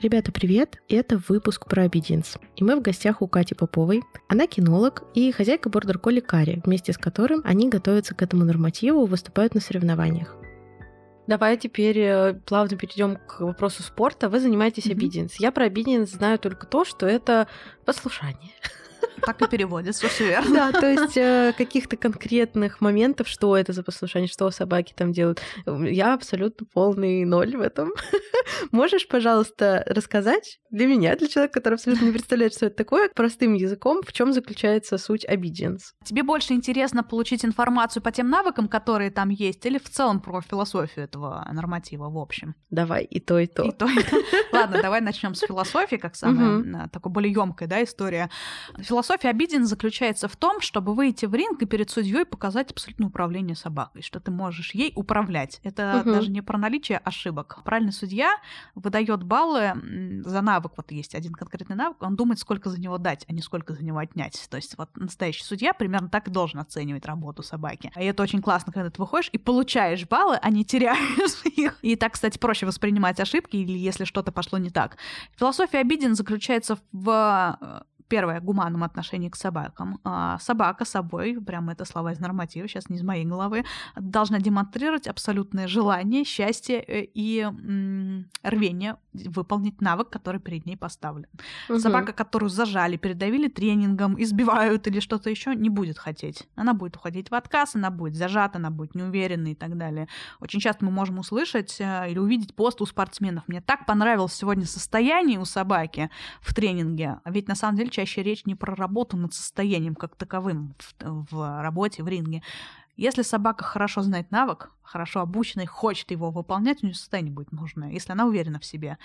Ребята, привет! Это выпуск про обиденс. И мы в гостях у Кати Поповой. Она кинолог и хозяйка бордер колли Кари, вместе с которым они готовятся к этому нормативу, выступают на соревнованиях. Давай теперь э, плавно перейдем к вопросу спорта. Вы занимаетесь mm-hmm. обиденс. Я про обиденс знаю только то, что это послушание. Так и переводится, все верно. Да, то есть э, каких-то конкретных моментов, что это за послушание, что собаки там делают. Я абсолютно полный ноль в этом. Можешь, пожалуйста, рассказать для меня, для человека, который абсолютно не представляет, что это такое, простым языком, в чем заключается суть obedience? Тебе больше интересно получить информацию по тем навыкам, которые там есть, или в целом про философию этого норматива в общем? Давай и то, и то. И то, и то. Ладно, давай начнем с философии, как самая такой более емкая да, история. Философия обиден заключается в том, чтобы выйти в ринг и перед судьей показать абсолютное управление собакой, что ты можешь ей управлять. Это угу. даже не про наличие ошибок. Правильный судья выдает баллы за навык. Вот есть один конкретный навык, он думает, сколько за него дать, а не сколько за него отнять. То есть вот настоящий судья примерно так и должен оценивать работу собаки. И это очень классно, когда ты выходишь и получаешь баллы, а не теряешь их. И так, кстати, проще воспринимать ошибки или если что-то пошло не так. Философия обиден заключается в первое, гуманном отношении к собакам. А собака собой, прямо это слова из норматива, сейчас не из моей головы, должна демонстрировать абсолютное желание, счастье э, и м- рвение выполнить навык, который перед ней поставлен. Угу. Собака, которую зажали, передавили тренингом, избивают или что-то еще, не будет хотеть. Она будет уходить в отказ, она будет зажата, она будет неуверенной и так далее. Очень часто мы можем услышать э, или увидеть пост у спортсменов. Мне так понравилось сегодня состояние у собаки в тренинге. А ведь на самом деле чаще речь не про работу над состоянием как таковым в, в работе, в ринге. Если собака хорошо знает навык, хорошо обучена и хочет его выполнять, у нее состояние будет нужное, если она уверена в себе.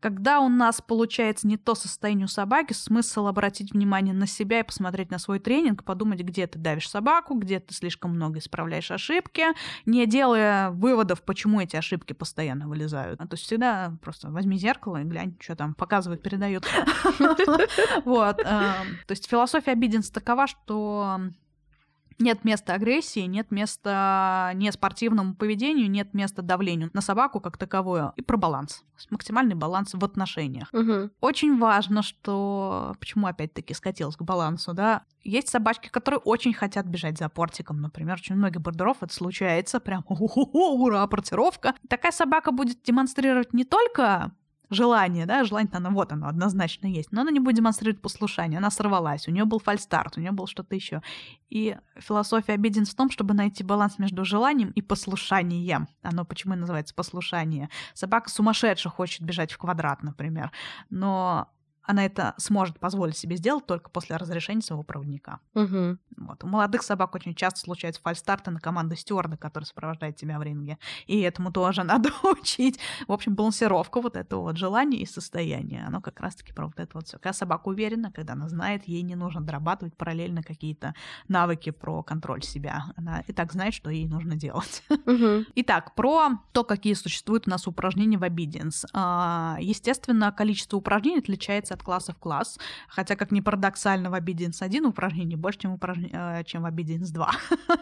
Когда у нас получается не то состояние у собаки, смысл обратить внимание на себя и посмотреть на свой тренинг, подумать, где ты давишь собаку, где ты слишком много исправляешь ошибки, не делая выводов, почему эти ошибки постоянно вылезают. А то есть всегда просто возьми зеркало и глянь, что там показывают, передают. Вот. Эм, то есть философия обиденс такова, что нет места агрессии, нет места неспортивному поведению, нет места давлению на собаку как таковую. И про баланс. Максимальный баланс в отношениях. Угу. Очень важно, что... Почему опять-таки скатилась к балансу, да? Есть собачки, которые очень хотят бежать за портиком, например. Очень много бордеров это случается. Прям ура, портировка. Такая собака будет демонстрировать не только желание, да, желание она вот оно однозначно есть, но она не будет демонстрировать послушание, она сорвалась, у нее был фальстарт, у нее был что-то еще. И философия обиден в том, чтобы найти баланс между желанием и послушанием. Оно почему и называется послушание. Собака сумасшедше хочет бежать в квадрат, например, но она это сможет позволить себе сделать только после разрешения своего проводника. Угу. Вот. У молодых собак очень часто случаются фальстарты на команду стюарда, который сопровождает тебя в ринге. И этому тоже надо учить. В общем, балансировка вот этого вот желания и состояния. Оно как раз-таки про вот это вот все. Когда собака уверена, когда она знает, ей не нужно дорабатывать параллельно какие-то навыки про контроль себя. Она и так знает, что ей нужно делать. Угу. Итак, про то, какие существуют у нас упражнения в obedience. А, естественно, количество упражнений отличается от класса в класс, хотя, как ни парадоксально, в Obedience 1 упражнений больше, чем, упражн... Э, чем в Obedience 2.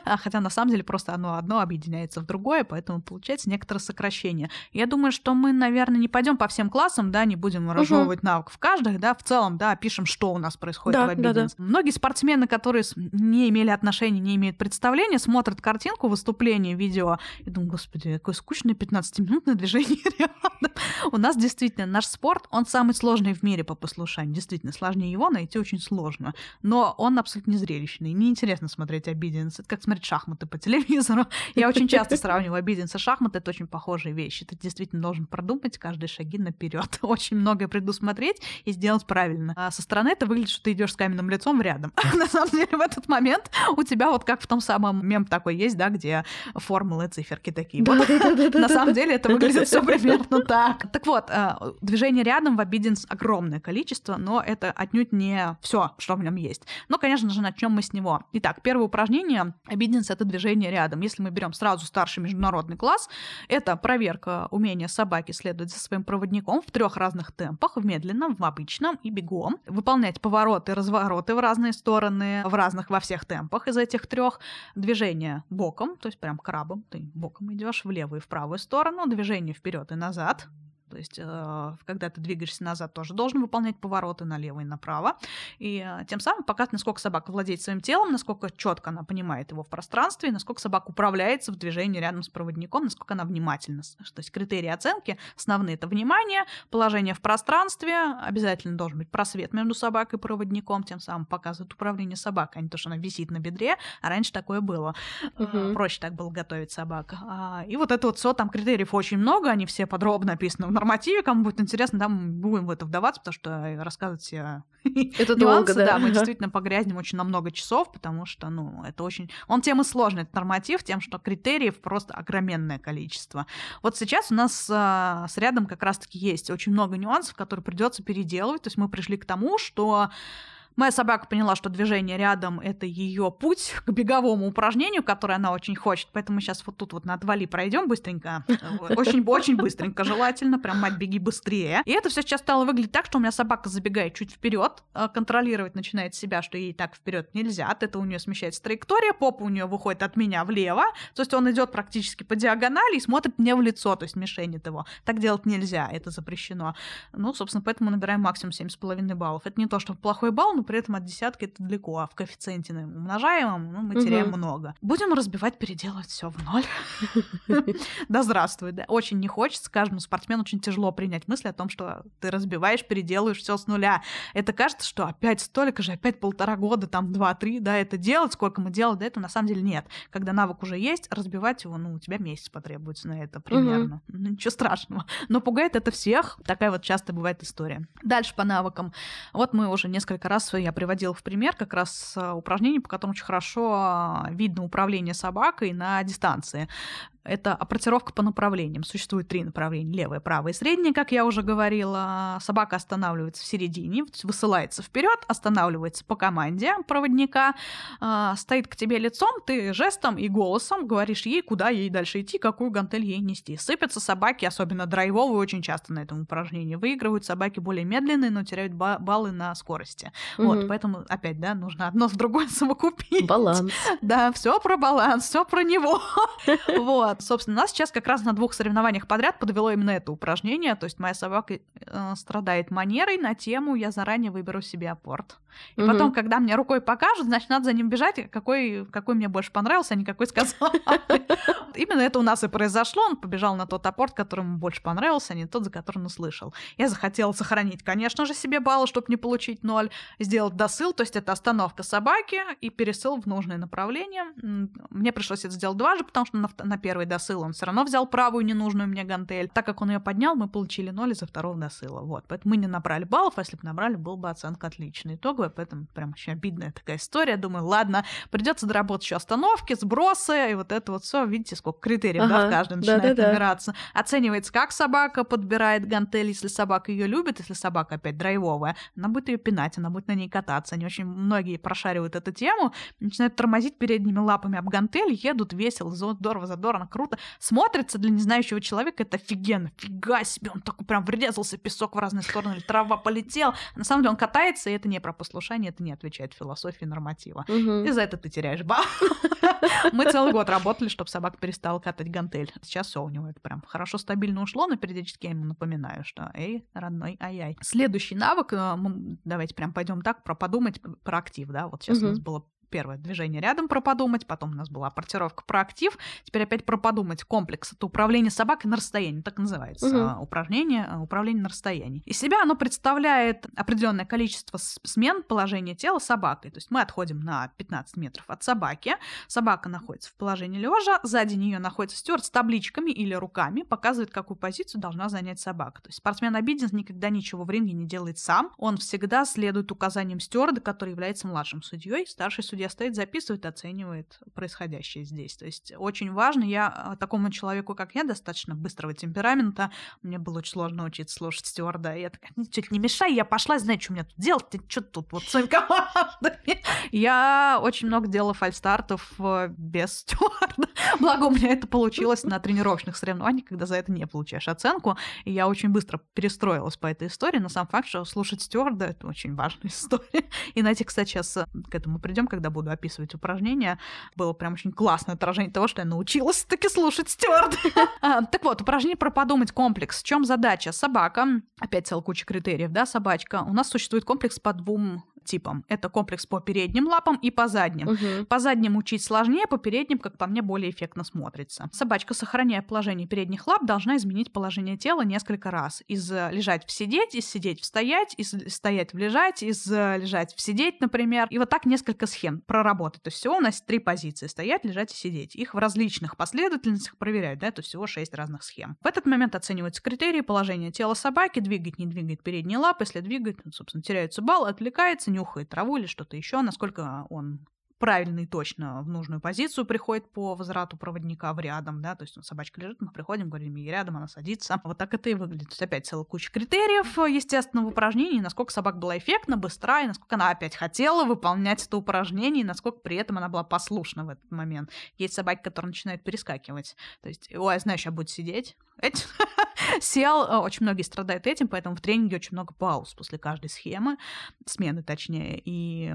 хотя, на самом деле, просто оно одно объединяется в другое, поэтому получается некоторое сокращение. Я думаю, что мы, наверное, не пойдем по всем классам, да, не будем разжевывать угу. навык в каждых, да, в целом, да, пишем, что у нас происходит да, в Obedience. Да, да. Многие спортсмены, которые не имели отношения, не имеют представления, смотрят картинку выступления, видео, и думают, господи, какое скучное 15-минутное движение рядом. У нас действительно наш спорт, он самый сложный в мире по послушанию. Действительно, сложнее его найти очень сложно. Но он абсолютно не зрелищный. Неинтересно смотреть обиденс. Это как смотреть шахматы по телевизору. Я очень часто сравниваю обиденс и шахматы. Это очень похожие вещи. Ты действительно должен продумать каждые шаги наперед. Очень многое предусмотреть и сделать правильно. А со стороны это выглядит, что ты идешь с каменным лицом рядом. На самом деле в этот момент у тебя вот как в том самом мем такой есть, да, где формулы, циферки такие. На самом деле это выглядит все примерно так. Так вот, а, движение рядом в обиденс огромное количество, но это отнюдь не все, что в нем есть. Но, конечно же, начнем мы с него. Итак, первое упражнение obedience — это движение рядом. Если мы берем сразу старший международный класс, это проверка умения собаки следовать за своим проводником в трех разных темпах, в медленном, в обычном и бегом, выполнять повороты, развороты в разные стороны, в разных, во всех темпах из этих трех, движение боком, то есть прям крабом, ты боком идешь в левую и в правую сторону, движение вперед и назад, то есть, э, когда ты двигаешься назад, тоже должен выполнять повороты налево и направо. И э, тем самым показывать, насколько собака владеет своим телом, насколько четко она понимает его в пространстве, и насколько собака управляется в движении рядом с проводником, насколько она внимательна. То есть критерии оценки основные это внимание, положение в пространстве, обязательно должен быть просвет между собакой и проводником, тем самым показывает управление собакой, а не то, что она висит на бедре, а раньше такое было. Угу. Проще так было готовить собака. А, и вот это вот все, там критериев очень много, они все подробно описаны в нормативе, кому будет интересно, там будем в это вдаваться, потому что э, рассказывать все это долго, да. да, мы действительно погрязнем очень на много часов, потому что, ну, это очень... Он тем и сложный, этот норматив, тем, что критериев просто огроменное количество. Вот сейчас у нас а, с рядом как раз-таки есть очень много нюансов, которые придется переделывать, то есть мы пришли к тому, что Моя собака поняла, что движение рядом — это ее путь к беговому упражнению, которое она очень хочет. Поэтому сейчас вот тут вот на отвали пройдем быстренько. Очень-очень быстренько, желательно. Прям, мать, беги быстрее. И это все сейчас стало выглядеть так, что у меня собака забегает чуть вперед, а, контролировать начинает себя, что ей так вперед нельзя. От этого у нее смещается траектория, попа у нее выходит от меня влево. То есть он идет практически по диагонали и смотрит мне в лицо, то есть мишенит его. Так делать нельзя, это запрещено. Ну, собственно, поэтому набираем максимум 7,5 баллов. Это не то, что плохой балл, но при этом от десятки это далеко, а в коэффициенте умножаемом ну, мы теряем угу. много. Будем разбивать, переделывать все в ноль. Да здравствуй, да. Очень не хочется. Каждому спортсмену очень тяжело принять мысль о том, что ты разбиваешь, переделываешь все с нуля. Это кажется, что опять столько же, опять полтора года, там два-три, да, это делать, сколько мы делали до этого, на самом деле нет. Когда навык уже есть, разбивать его, ну, у тебя месяц потребуется на это примерно. Ну, ничего страшного. Но пугает это всех. Такая вот часто бывает история. Дальше по навыкам. Вот мы уже несколько раз я приводила в пример как раз а, упражнение, по которому очень хорошо а, видно управление собакой на дистанции это апортировка по направлениям. Существует три направления: левое, правое и среднее, как я уже говорила. Собака останавливается в середине, высылается вперед, останавливается по команде проводника, э, стоит к тебе лицом, ты жестом и голосом говоришь ей, куда ей дальше идти, какую гантель ей нести. Сыпятся собаки, особенно драйвовые, очень часто на этом упражнении. Выигрывают собаки более медленные, но теряют ба- баллы на скорости. Угу. Вот, поэтому опять, да, нужно одно с другой совокупить. Баланс. Да, все про баланс, все про него. Вот. Собственно, нас сейчас как раз на двух соревнованиях подряд подвело именно это упражнение. То есть моя собака э, страдает манерой на тему «я заранее выберу себе апорт». И потом, когда мне рукой покажут, значит, надо за ним бежать, какой, какой мне больше понравился, а не какой сказал. Именно это у нас и произошло. Он побежал на тот апорт, который ему больше понравился, а не тот, за который он услышал. Я захотела сохранить, конечно же, себе баллы, чтобы не получить ноль, сделать досыл, то есть это остановка собаки и пересыл в нужное направление. Мне пришлось это сделать дважды, потому что на, на первый досыл он все равно взял правую ненужную мне гантель. Так как он ее поднял, мы получили ноль из-за второго досыла. Вот. Поэтому мы не набрали баллов, а если бы набрали, был бы оценка отличная. Итоговая, поэтому прям очень обидная такая история. Думаю, ладно, придется доработать еще остановки, сбросы, и вот это вот все. Видите, сколько критериев, ага, да, в каждом начинает да, да, набираться. Оценивается, как собака подбирает гантель, если собака ее любит, если собака опять драйвовая, она будет ее пинать, она будет на ней кататься. Они очень многие прошаривают эту тему, начинают тормозить передними лапами об гантель, едут весело, здорово, задорно, круто. Смотрится для незнающего человека это офигенно. Фига себе, он такой прям врезался, песок в разные стороны, трава полетела. На самом деле он катается, и это не про послушание, это не отвечает философии норматива. Угу. И за это ты теряешь бал. Мы целый год работали, чтобы собака перестала катать гантель. Сейчас все у него это прям хорошо стабильно ушло, но периодически я ему напоминаю, что эй, родной, ай-яй. Следующий навык, э, давайте прям пойдем так, про подумать, про актив, да, вот сейчас у нас было первое движение рядом про подумать, потом у нас была портировка про актив, теперь опять про подумать комплекс. Это управление собакой на расстоянии, так называется угу. упражнение а, управление на расстоянии. Из себя оно представляет определенное количество смен положения тела собакой. То есть мы отходим на 15 метров от собаки, собака находится в положении лежа, сзади нее находится стюард с табличками или руками, показывает, какую позицию должна занять собака. То есть спортсмен обиден никогда ничего в ринге не делает сам, он всегда следует указаниям стюарда, который является младшим судьей, старший судья судья стоит, записывает, оценивает происходящее здесь. То есть очень важно, я такому человеку, как я, достаточно быстрого темперамента, мне было очень сложно учиться слушать стюарда, и я такая, ничего не мешай, я пошла, знаю, что мне тут делать, ты что тут вот своими командами. Я очень много делала фальстартов э, без стюарда. Благо у меня это получилось на тренировочных соревнованиях, когда за это не получаешь оценку, и я очень быстро перестроилась по этой истории, но сам факт, что слушать стюарда — это очень важная история. И, знаете, кстати, сейчас э, к этому придем, когда буду описывать упражнения, было прям очень классное отражение того, что я научилась таки слушать стюарда. А, так вот, упражнение про подумать комплекс. В чем задача? Собака, опять целая куча критериев, да, собачка. У нас существует комплекс по двум типам. Это комплекс по передним лапам и по задним. Угу. По задним учить сложнее, по передним, как по мне, более эффектно смотрится. Собачка, сохраняя положение передних лап, должна изменить положение тела несколько раз. Из э, лежать в сидеть, из сидеть в стоять, из стоять в лежать, из э, лежать в сидеть, например. И вот так несколько схем проработать. То есть всего у нас три позиции. Стоять, лежать и сидеть. Их в различных последовательностях проверяют, да, то есть всего шесть разных схем. В этот момент оцениваются критерии положения тела собаки, двигать, не двигать передние лапы, если двигать, собственно, теряются баллы, отвлекается, нюхает траву или что-то еще, насколько он правильно и точно в нужную позицию приходит по возврату проводника в рядом, да, то есть собачка лежит, мы приходим, говорим ей рядом, она садится. Вот так это и выглядит. То есть опять целая куча критериев, естественно, в упражнении, насколько собака была эффектна, быстра, и насколько она опять хотела выполнять это упражнение, и насколько при этом она была послушна в этот момент. Есть собаки, которые начинают перескакивать. То есть, ой, я знаю, сейчас будет сидеть. Сел, э, очень многие страдают этим, поэтому в тренинге очень много пауз после каждой схемы, смены точнее, и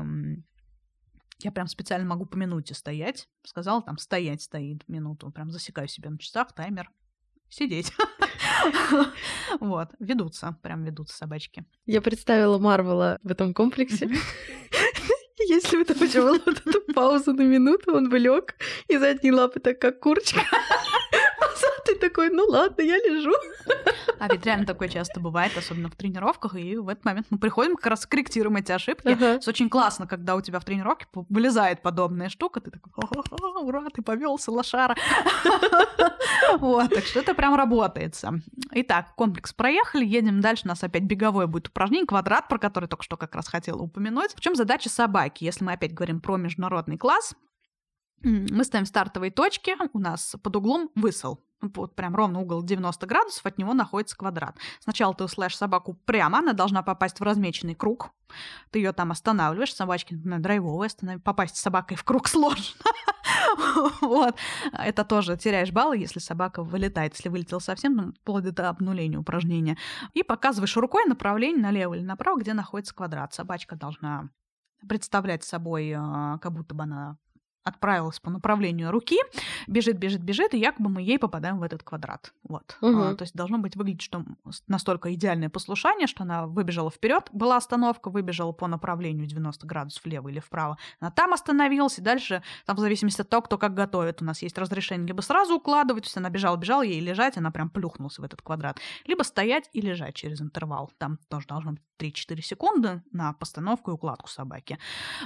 я прям специально могу по минуте стоять. Сказала там стоять стоит минуту. Прям засекаю себе на часах таймер. Сидеть. Вот, ведутся, прям ведутся собачки. Я представила Марвела в этом комплексе. Если бы еще была вот эта пауза на минуту, он бы лег и задние лапы так как курочка. А ты такой, ну ладно, я лежу. А ведь реально такое часто бывает, особенно в тренировках, и в этот момент мы приходим, как раз корректируем эти ошибки. Uh-huh. очень классно, когда у тебя в тренировке вылезает подобная штука, ты такой, ура, ты повелся, лошара. Вот, так что это прям работается. Итак, комплекс проехали, едем дальше, у нас опять беговое будет упражнение, квадрат, про который только что как раз хотела упомянуть. В чем задача собаки? Если мы опять говорим про международный класс, мы ставим стартовые точки, у нас под углом высыл вот прям ровно угол 90 градусов, от него находится квадрат. Сначала ты услышишь собаку прямо, она должна попасть в размеченный круг. Ты ее там останавливаешь, собачки, например, драйвовые, останов... попасть с собакой в круг сложно. вот. Это тоже теряешь баллы, если собака вылетает. Если вылетел совсем, ну, вплоть до обнуления упражнения. И показываешь рукой направление налево или направо, где находится квадрат. Собачка должна представлять собой, а, как будто бы она отправилась по направлению руки, бежит, бежит, бежит, и якобы мы ей попадаем в этот квадрат. Вот. Угу. А, то есть должно быть выглядеть, что настолько идеальное послушание, что она выбежала вперед, была остановка, выбежала по направлению 90 градусов влево или вправо. Она там остановилась, и дальше, там в зависимости от того, кто как готовит, у нас есть разрешение либо сразу укладывать, то есть она бежала, бежала, ей лежать, она прям плюхнулась в этот квадрат, либо стоять и лежать через интервал. Там тоже должно быть 3-4 секунды на постановку и укладку собаки.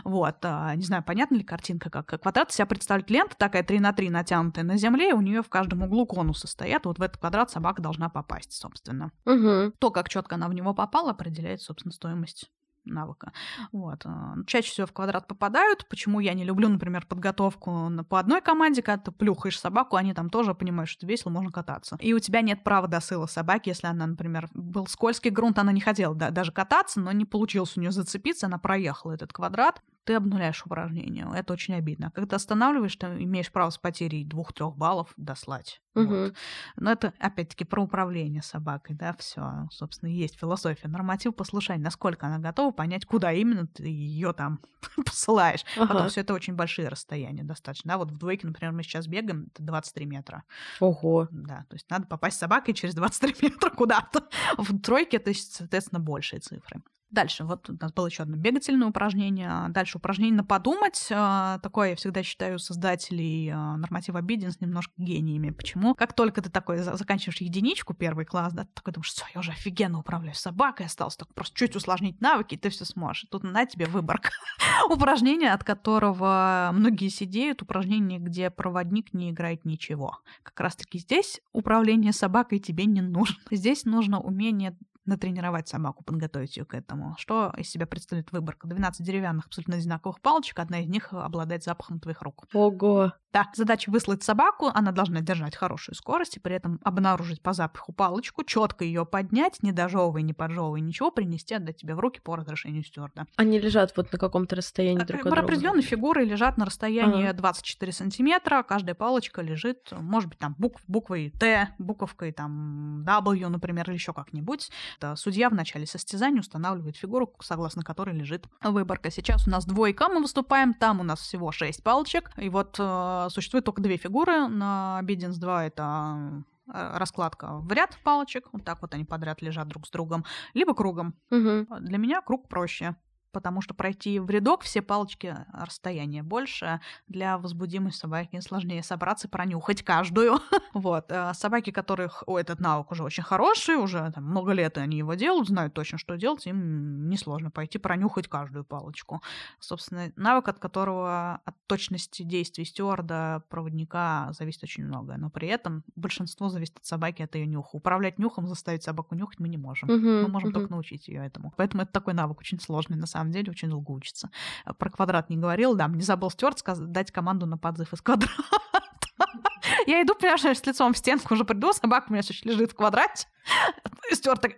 Вот. А, не знаю, понятна ли картинка, как, как квадрат себя представляет лента такая 3 на 3 натянутая на земле, и у нее в каждом углу конусы стоят, вот в этот квадрат собака должна попасть, собственно. Угу. То, как четко она в него попала, определяет, собственно, стоимость навыка. Вот. Э, чаще всего в квадрат попадают. Почему я не люблю, например, подготовку по одной команде, когда ты плюхаешь собаку, они там тоже понимают, что весело, можно кататься. И у тебя нет права досыла собаки, если она, например, был скользкий грунт, она не хотела да, даже кататься, но не получилось у нее зацепиться, она проехала этот квадрат ты обнуляешь упражнение. Это очень обидно. Когда останавливаешь, ты имеешь право с потерей двух-трех баллов дослать. Угу. Вот. Но это, опять-таки, про управление собакой, да, все, собственно, есть философия. Норматив послушания, насколько она готова понять, куда именно ты ее там посылаешь. Ага. Потом все это очень большие расстояния достаточно. Да, вот в двойке, например, мы сейчас бегаем, это 23 метра. Ого. Да, то есть надо попасть с собакой через 23 метра куда-то. В тройке, то есть, соответственно, большие цифры. Дальше, вот у нас было еще одно бегательное упражнение. Дальше упражнение на подумать. А, такое я всегда считаю создателей а, норматива обиденс немножко гениями. Почему? Как только ты такой заканчиваешь единичку, первый класс, да, ты такой думаешь, все, я уже офигенно управляю собакой, осталось только просто чуть усложнить навыки, и ты все сможешь. Тут на тебе выборка. упражнение, от которого многие сидеют, упражнение, где проводник не играет ничего. Как раз-таки здесь управление собакой тебе не нужно. Здесь нужно умение натренировать собаку, подготовить ее к этому. Что из себя представляет выборка? 12 деревянных абсолютно одинаковых палочек, одна из них обладает запахом твоих рук. Ого! Да, задача выслать собаку, она должна держать хорошую скорость и при этом обнаружить по запаху палочку, четко ее поднять, не дожевывая, не поджевывая, ничего, принести, отдать тебе в руки по разрешению стюарда. Они лежат вот на каком-то расстоянии друг от друга? Определенные фигуры лежат на расстоянии ага. 24 сантиметра, каждая палочка лежит, может быть, там букв, буквой Т, буковкой там W, например, или еще как-нибудь. Судья в начале состязания устанавливает фигуру, согласно которой лежит выборка. Сейчас у нас двойка, мы выступаем, там у нас всего 6 палочек, и вот э, существует только две фигуры. На Obedience 2 это э, раскладка в ряд палочек, вот так вот они подряд лежат друг с другом, либо кругом. Угу. Для меня круг проще потому что пройти в рядок все палочки а, расстояние больше. Для возбудимой собаки сложнее собраться и пронюхать каждую. вот. А собаки, которых о, этот навык уже очень хороший, уже там, много лет они его делают, знают точно, что делать, им несложно пойти пронюхать каждую палочку. Собственно, навык, от которого от точности действий стюарда, проводника зависит очень много. Но при этом большинство зависит от собаки, от ее нюха. Управлять нюхом, заставить собаку нюхать мы не можем. Uh-huh, мы можем uh-huh. только научить ее этому. Поэтому это такой навык очень сложный на самом самом деле очень долго учится. Э, про квадрат не говорил, да, мне забыл Стюарт дать команду на подзыв из квадрата. Я иду, понимаешь, с лицом в стенку уже приду, собака у меня все лежит в квадрате. Стюарт так,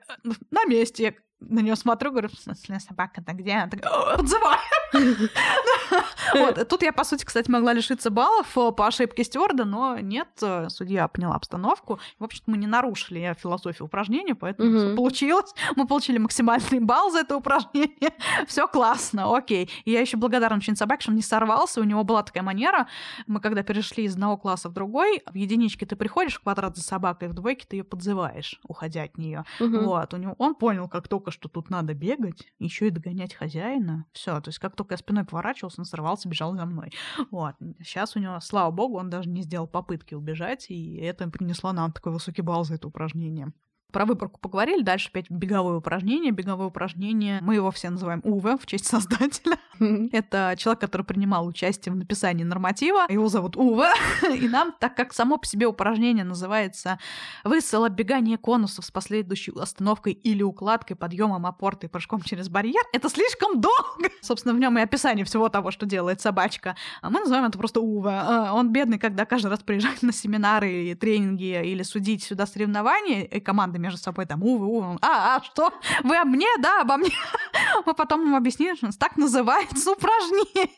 на месте на нее смотрю, говорю, в смысле, собака-то где? Она такая, подзывай! Вот. Тут я, по сути, кстати, могла лишиться баллов э, по ошибке стюарда, но нет, э, судья поняла обстановку. В общем-то, мы не нарушили философию упражнения, поэтому все получилось. Мы получили максимальный балл за это упражнение. Все классно, окей. И я еще благодарна очень собаке, что он не сорвался. У него была такая манера. Мы когда перешли из одного класса в другой, в единичке ты приходишь в квадрат за собакой, в двойке ты ее подзываешь, уходя от нее. Вот. У него он понял, как только только что тут надо бегать, еще и догонять хозяина. Все, то есть как только я спиной поворачивался, он сорвался, бежал за мной. Вот. Сейчас у него, слава богу, он даже не сделал попытки убежать, и это принесло нам такой высокий балл за это упражнение. Про выборку поговорили, дальше опять беговое упражнение. Беговое упражнение, мы его все называем Уве в честь создателя. Это человек, который принимал участие в написании норматива. Его зовут Уве. И нам, так как само по себе упражнение называется «Высыл оббегание конусов с последующей остановкой или укладкой, подъемом опорты и прыжком через барьер», это слишком долго. Собственно, в нем и описание всего того, что делает собачка. А мы называем это просто Уве. А, он бедный, когда каждый раз приезжает на семинары, тренинги или судить сюда соревнования, и между собой там, увы, увы, а, а, что? Вы об мне? Да, обо мне. Мы потом ему объяснили, что так называется упражнение.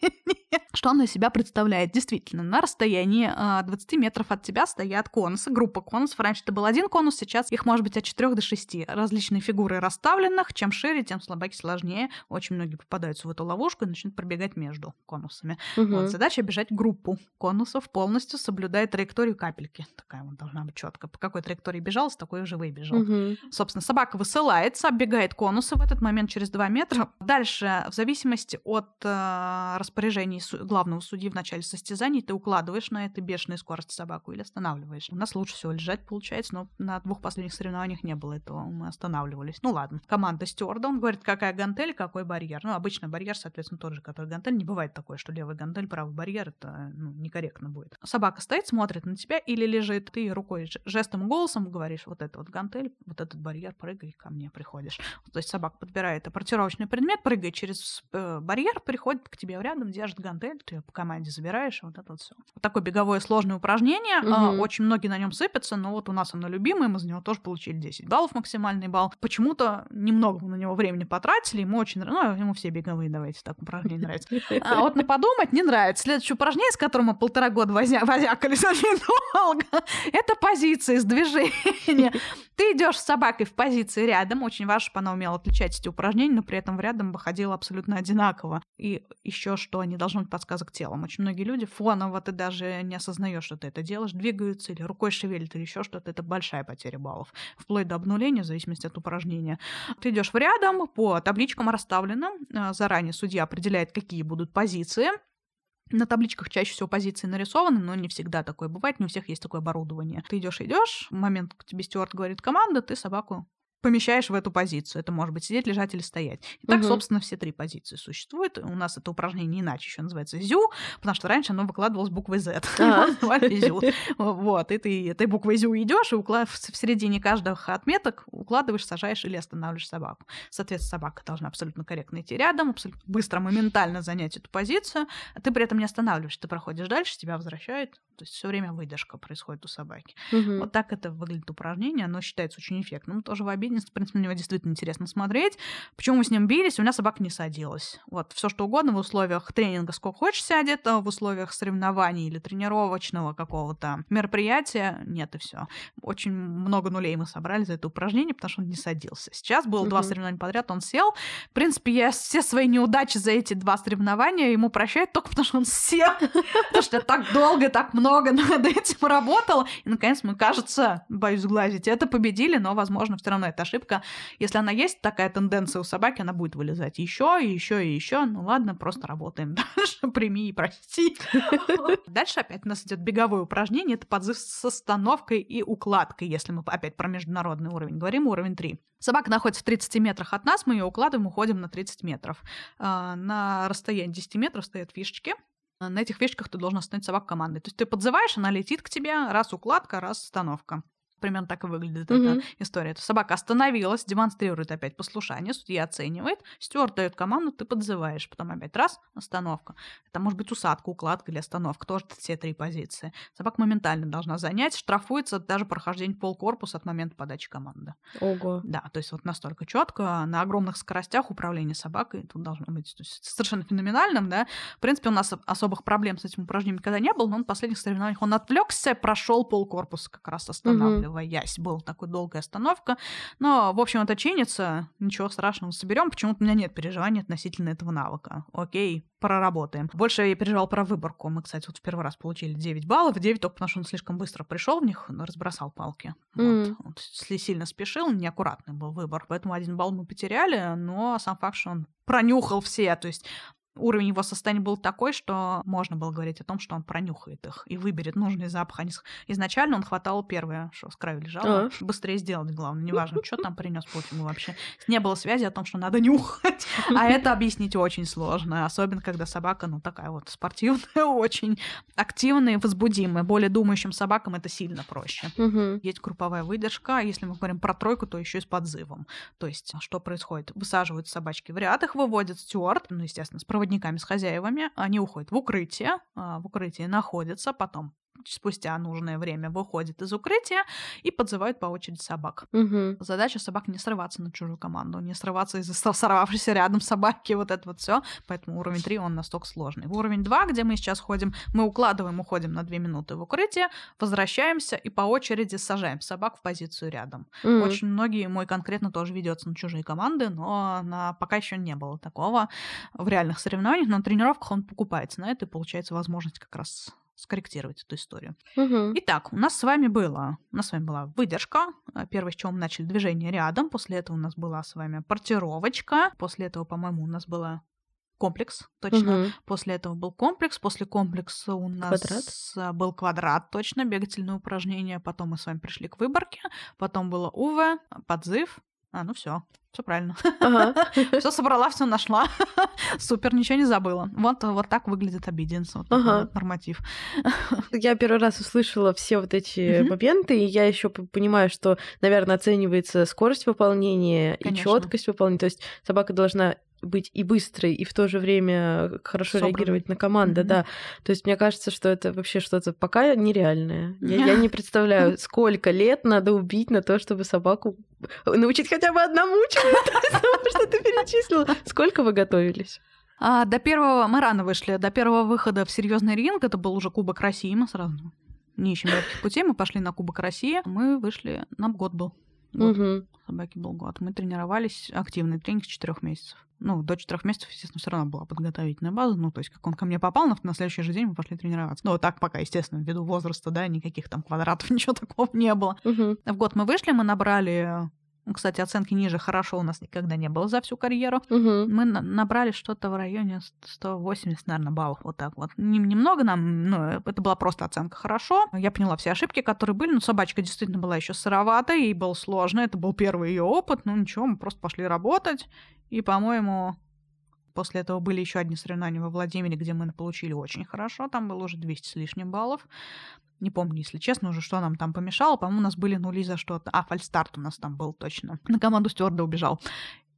Что оно из себя представляет? Действительно, на расстоянии 20 а, метров от тебя стоят конусы, группа конусов. Раньше это был один конус, сейчас их может быть от 4 до 6. Различные фигуры расставленных. Чем шире, тем слабаки сложнее. Очень многие попадаются в эту ловушку и начнут пробегать между конусами. Угу. Вот, задача бежать группу конусов полностью, соблюдая траекторию капельки. Такая вот должна быть четко. По какой траектории бежал, с такой уже выбежал вижу. Угу. Собственно, собака высылается, оббегает конусы в этот момент через 2 метра. Дальше, в зависимости от э, распоряжений главного судьи в начале состязаний, ты укладываешь на этой бешеной скорости собаку или останавливаешь. У нас лучше всего лежать получается, но на двух последних соревнованиях не было этого, мы останавливались. Ну ладно. Команда стюарда, он говорит, какая гантель, какой барьер. Ну, обычно барьер, соответственно, тот же, который гантель. Не бывает такое, что левый гантель, правый барьер, это ну, некорректно будет. Собака стоит, смотрит на тебя или лежит, ты рукой, жестом, голосом говоришь, вот это вот гантель, цель, вот этот барьер, прыгай, ко мне приходишь. То есть собака подбирает апортировочный предмет, прыгает через э, барьер, приходит к тебе рядом, держит гантель, ты ее по команде забираешь, вот это вот все. Вот такое беговое сложное упражнение, угу. очень многие на нем сыпятся, но вот у нас оно любимое, мы за него тоже получили 10 баллов, максимальный балл. Почему-то немного мы на него времени потратили, ему очень нравится, ну, ему все беговые, давайте так, упражнения нравятся. А вот на подумать не нравится. Следующее упражнение, с которым мы полтора года возя возякались очень долго, это позиции с движения. Ты идешь с собакой в позиции рядом. Очень важно, чтобы она умела отличать эти упражнения, но при этом в рядом бы ходила абсолютно одинаково. И еще что, не должно быть подсказок телом. Очень многие люди фоново ты даже не осознаешь, что ты это делаешь, двигаются или рукой шевелят, или еще что-то. Это большая потеря баллов. Вплоть до обнуления, в зависимости от упражнения. Ты идешь в рядом по табличкам расставленным. Э, заранее судья определяет, какие будут позиции. На табличках чаще всего позиции нарисованы, но не всегда такое бывает, не у всех есть такое оборудование. Ты идешь, идешь, момент к тебе стюард говорит команда, ты собаку помещаешь в эту позицию. Это может быть сидеть, лежать или стоять. И так, угу. собственно, все три позиции существуют. У нас это упражнение иначе еще называется зю, потому что раньше оно выкладывалось буквой Z. Называли зю. Вот, и ты этой буквой зю идешь и в середине каждых отметок укладываешь, сажаешь или останавливаешь собаку. Соответственно, собака должна абсолютно корректно идти рядом, абсолютно быстро, моментально занять эту позицию, а ты при этом не останавливаешь, ты проходишь дальше, тебя возвращают. То есть все время выдержка происходит у собаки. Вот так это выглядит упражнение. Оно считается очень эффектным. Тоже в обиде Ленин, в принципе, на него действительно интересно смотреть. Почему мы с ним бились, у меня собака не садилась. Вот, все что угодно в условиях тренинга сколько хочешь сядет, а в условиях соревнований или тренировочного какого-то мероприятия нет, и все. Очень много нулей мы собрали за это упражнение, потому что он не садился. Сейчас было uh-huh. два соревнования подряд, он сел. В принципе, я все свои неудачи за эти два соревнования ему прощаю только потому, что он сел. Потому что я так долго, так много над этим работала. И, наконец, мы, кажется, боюсь глазить, это победили, но, возможно, все равно это ошибка. Если она есть, такая тенденция у собаки, она будет вылезать еще и еще и еще. Ну ладно, просто работаем дальше. Прими и прости. Дальше опять у нас идет беговое упражнение. Это подзыв с остановкой и укладкой, если мы опять про международный уровень говорим, уровень 3. Собака находится в 30 метрах от нас, мы ее укладываем, уходим на 30 метров. А, на расстоянии 10 метров стоят фишечки, на этих фишках ты должен остановить собаку командой. То есть ты подзываешь, она летит к тебе, раз укладка, раз остановка примерно так и выглядит mm-hmm. эта история. То собака остановилась, демонстрирует опять послушание, судья оценивает, стюард дает команду, ты подзываешь, потом опять раз, остановка. Это может быть усадка, укладка или остановка, тоже все три позиции. Собака моментально должна занять, штрафуется даже прохождение полкорпуса от момента подачи команды. Ого. Да, то есть вот настолько четко, на огромных скоростях управление собакой тут должно быть совершенно феноменальным, да. В принципе, у нас особых проблем с этим упражнением никогда не было, но на последних соревнованиях он отвлекся, прошел полкорпуса как раз останавливая. Mm-hmm останавливаясь. Была такой долгая остановка. Но, в общем, это чинится. Ничего страшного, соберем. Почему-то у меня нет переживаний относительно этого навыка. Окей, проработаем. Больше я переживал про выборку. Мы, кстати, вот в первый раз получили 9 баллов. 9 только потому, что он слишком быстро пришел в них, разбросал палки. Mm. Вот. Он сильно спешил, неаккуратный был выбор. Поэтому один балл мы потеряли, но сам факт, что он пронюхал все. То есть уровень его состояния был такой, что можно было говорить о том, что он пронюхает их и выберет нужный запах. Они... Изначально он хватал первое, что с краю лежало. А. Быстрее сделать, главное. Неважно, что там принес пофигу вообще. Не было связи о том, что надо нюхать. А это объяснить очень сложно. Особенно, когда собака, ну, такая вот спортивная, очень активная и возбудимая. Более думающим собакам это сильно проще. Есть групповая выдержка. Если мы говорим про тройку, то еще и с подзывом. То есть, что происходит? Высаживают собачки в ряд, их выводит стюард, ну, естественно, с проводниками, с хозяевами, они уходят в укрытие, а, в укрытии находятся, потом спустя нужное время выходит из укрытия и подзывают по очереди собак. Угу. Задача собак не срываться на чужую команду, не срываться из-за сорвавшейся рядом собаки, вот это вот все. Поэтому уровень 3 он настолько сложный. В уровень 2, где мы сейчас ходим, мы укладываем, уходим на 2 минуты в укрытие, возвращаемся и по очереди сажаем собак в позицию рядом. Угу. Очень многие, мой конкретно тоже ведется на чужие команды, но на, пока еще не было такого в реальных соревнованиях, но на тренировках он покупается на это и получается возможность как раз скорректировать эту историю. Угу. Итак, у нас с вами было, у нас с вами была выдержка. А, первое, с чего мы начали движение рядом. После этого у нас была с вами портировочка. После этого, по-моему, у нас была комплекс, точно. Угу. После этого был комплекс. После комплекса у нас квадрат. был квадрат, точно, бегательное упражнение. Потом мы с вами пришли к выборке. Потом было УВ, подзыв, а, ну все, все правильно. Ага. все собрала, все нашла. Супер, ничего не забыла. Вот, вот так выглядит обиденс, вот ага. норматив. Я первый раз услышала все вот эти моменты, и я еще понимаю, что, наверное, оценивается скорость выполнения Конечно. и четкость выполнения. То есть собака должна быть и быстрой, и в то же время хорошо Собранный. реагировать на команды, mm-hmm. да. То есть мне кажется, что это вообще что-то пока нереальное. Я, я не представляю, сколько лет надо убить на то, чтобы собаку научить хотя бы одному что ты перечислила. Сколько вы готовились? А, до первого мы рано вышли, до первого выхода в серьезный ринг, это был уже Кубок России, мы сразу не ищем легких путей, мы пошли на Кубок России, мы вышли, нам год был. Год. Угу. Собаки был год. Мы тренировались, активный тренинг с четырех месяцев ну, до четырех месяцев, естественно, все равно была подготовительная база. Ну, то есть, как он ко мне попал, на, на следующий же день мы пошли тренироваться. Ну, так пока, естественно, ввиду возраста, да, никаких там квадратов, ничего такого не было. Угу. В год мы вышли, мы набрали Кстати, оценки ниже хорошо у нас никогда не было за всю карьеру. Угу. Мы на- набрали что-то в районе 180, наверное, баллов. Вот так вот. Нем- Немного нам, ну, это была просто оценка хорошо. Я поняла все ошибки, которые были. Но собачка действительно была еще сыровата, ей было сложно. Это был первый ее опыт. Ну ничего, мы просто пошли работать. И, по-моему, после этого были еще одни соревнования во Владимире, где мы получили очень хорошо. Там было уже 200 с лишним баллов. Не помню, если честно, уже что нам там помешало. По-моему, у нас были нули за что-то. А, фальстарт у нас там был точно. На команду стюарда убежал.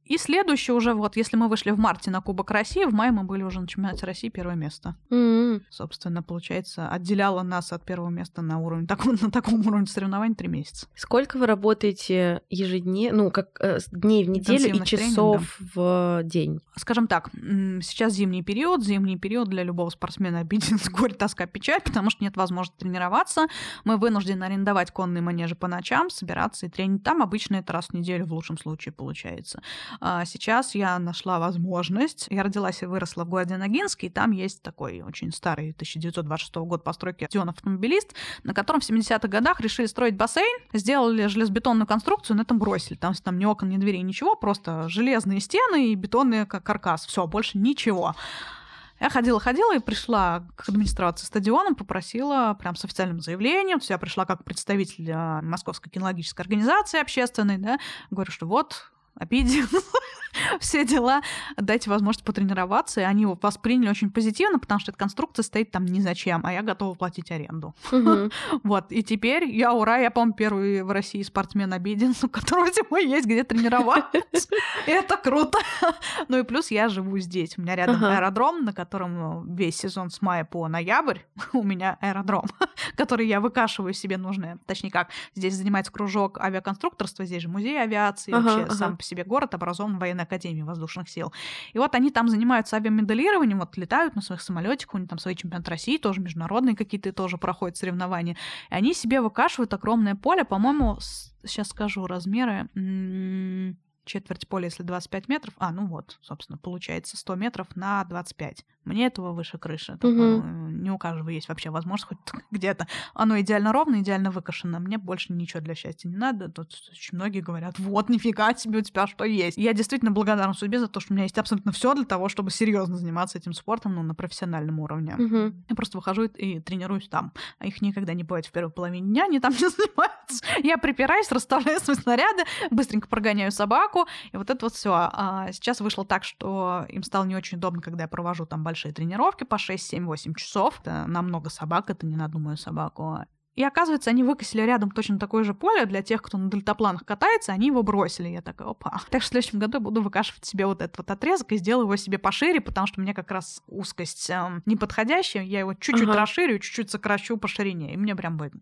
И следующий уже, вот, если мы вышли в марте на Кубок России, в мае мы были уже на чемпионате России первое место. М. Собственно, получается, отделяло нас от первого места на уровне таком, на таком уровне соревнований три месяца. Сколько вы работаете ежедневно, ну, как э, дней в неделю и часов в день? Скажем так, сейчас зимний период. Зимний период для любого спортсмена обиден с горь, тоска, печаль, потому что нет возможности тренироваться. Мы вынуждены арендовать конные манежи по ночам, собираться и тренить там. Обычно это раз в неделю в лучшем случае получается. А Сейчас я нашла возможность. Я родилась и выросла в городе Ногинске, и там есть такой очень старый 1926 год постройки стадион автомобилист, на котором в 70-х годах решили строить бассейн, сделали железобетонную конструкцию, на этом бросили. Там, там ни окон, ни дверей, ничего, просто железные стены и бетонный ка- каркас. Все, больше ничего. Я ходила-ходила и пришла к администрации стадиона, попросила прям с официальным заявлением, я пришла как представитель а, Московской кинологической организации общественной, да, говорю, что вот, обиден, все дела, дайте возможность потренироваться, и они его восприняли очень позитивно, потому что эта конструкция стоит там ни зачем, а я готова платить аренду. Вот, и теперь я, ура, я, по-моему, первый в России спортсмен обиден, у которого зимой есть где тренироваться. Это круто. Ну и плюс я живу здесь. У меня рядом аэродром, на котором э, весь сезон с мая по ноябрь у меня аэродром, который я выкашиваю себе нужное. Точнее как, здесь занимается кружок авиаконструкторства, здесь же музей авиации, вообще сам по себе город образован военной академией воздушных сил. И вот они там занимаются авиамоделированием, вот летают на своих самолетиках, у них там свои чемпионаты России, тоже международные какие-то тоже проходят соревнования. И они себе выкашивают огромное поле, по-моему, сейчас скажу размеры, четверть поля, если 25 метров, а, ну вот, собственно, получается 100 метров на 25. Мне этого выше крыши. Э, Не у каждого есть вообще возможность хоть где-то. Оно идеально ровно, идеально выкашено. Мне больше ничего для счастья не надо. Тут очень многие говорят, вот, нифига себе, у тебя что есть. Я действительно благодарна судьбе за то, что у меня есть абсолютно все для того, чтобы серьезно заниматься этим спортом, ну, на профессиональном уровне. Мгм. Я просто выхожу и, и тренируюсь там. А их никогда не бывает в первой половине дня, они там не занимаются. Я припираюсь, расставляю свои снаряды, быстренько прогоняю собаку, и вот это вот все. А сейчас вышло так, что им стало не очень удобно, когда я провожу там большие тренировки по 6, 7, 8 часов. Это на много собак, это не на одну мою собаку. И оказывается, они выкосили рядом точно такое же поле для тех, кто на дельтапланах катается, они его бросили. Я такая, опа. Так что в следующем году я буду выкашивать себе вот этот вот отрезок и сделаю его себе пошире, потому что мне как раз узкость эм, неподходящая, я его чуть-чуть Ага. расширю, чуть-чуть сокращу по ширине, и мне прям будет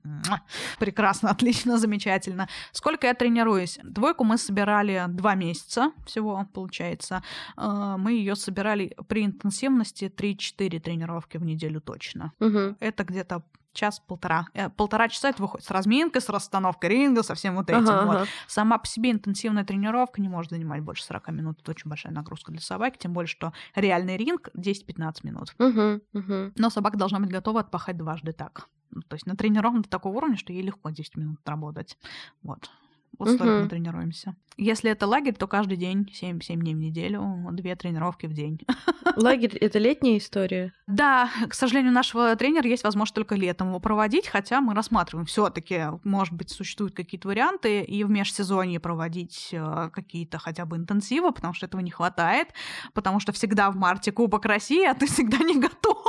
прекрасно, отлично, замечательно. Сколько я тренируюсь? Двойку мы собирали два месяца всего, получается. Э, Мы ее собирали при интенсивности 3-4 тренировки в неделю точно Мгм. это где-то час-полтора. Э, Полтора часа это выходит с разминкой, с расстановкой ринга, со всем вот этим. Ага, вот. ага. Сама по себе интенсивная тренировка не может занимать больше 40 минут. Это очень большая нагрузка для собаки, тем более, что реальный ринг 10-15 минут. Мгм. Мгм. Но собака должна быть готова отпахать дважды так. Ну, то есть натренирована до такого уровня, что ей легко 10 минут работать. Вот. Вот столько Мгм. мы тренируемся. Если это лагерь, то каждый день, 7, 7 дней в неделю, две тренировки в день. Лагерь — это летняя история? Да, к сожалению, нашего тренера есть возможность только летом его проводить, хотя мы рассматриваем все-таки, может быть, существуют какие-то варианты и в межсезонье проводить э, какие-то хотя бы интенсивы, потому что этого не хватает, потому что всегда в марте Кубок России, а ты всегда не готов.